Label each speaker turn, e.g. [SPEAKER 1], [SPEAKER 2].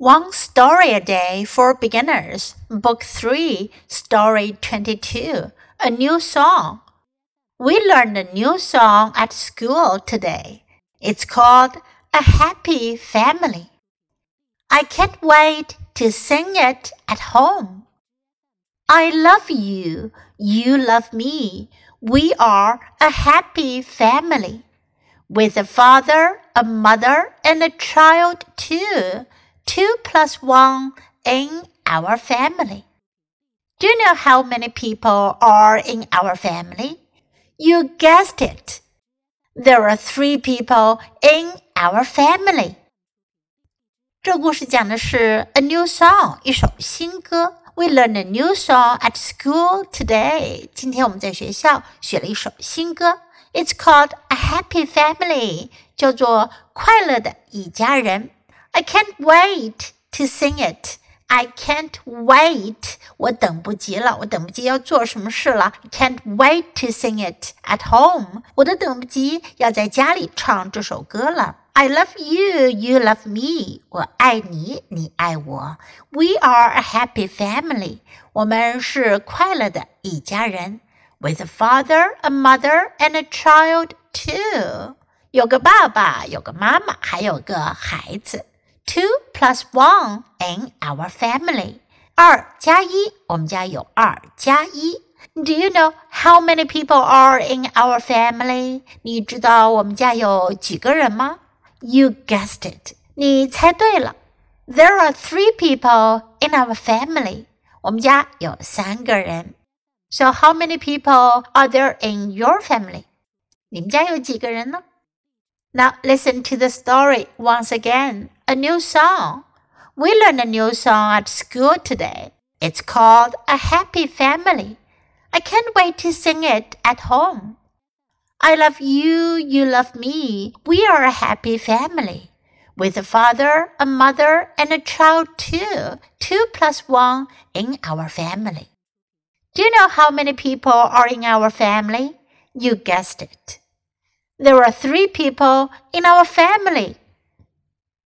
[SPEAKER 1] One Story a Day for Beginners, Book 3, Story 22, A New Song. We learned a new song at school today. It's called A Happy Family. I can't wait to sing it at home. I love you, you love me. We are a happy family. With a father, a mother, and a child too two plus one in our family. Do you know how many people are in our family? You guessed it. There are three people in our family. 这故事讲的是 a new song，一首新歌。We learned a new song at school today. 今天我们在学校学了一首新歌。It's called a happy family，叫做快乐的一家人。 I can't wait to sing it. I can't wait. 我等不及了，我等不及要做什么事了。I can't wait to sing it at home. 我都等不及要在家里唱这首歌了。I love you, you love me. 我爱你，你爱我。We are a happy family. 我们是快乐的一家人。With a father, a mother, and a child too. 有个爸爸，有个妈妈，还有个孩子。 two plus one in our family. 二加一，我们家有二加一。Do you know how many people are in our family? 你知道我们家有几个人吗？You guessed it. 你猜对了。There are three people in our family. 我们家有三个人。So how many people are there in your family? 你们家有几个人呢 ？now listen to the story once again. A new song. We learned a new song at school today. It's called A Happy Family. I can't wait to sing it at home. I love you, you love me. We are a happy family. With a father, a mother, and a child too. Two plus one in our family. Do you know how many people are in our family? You guessed it. There are three people in our family.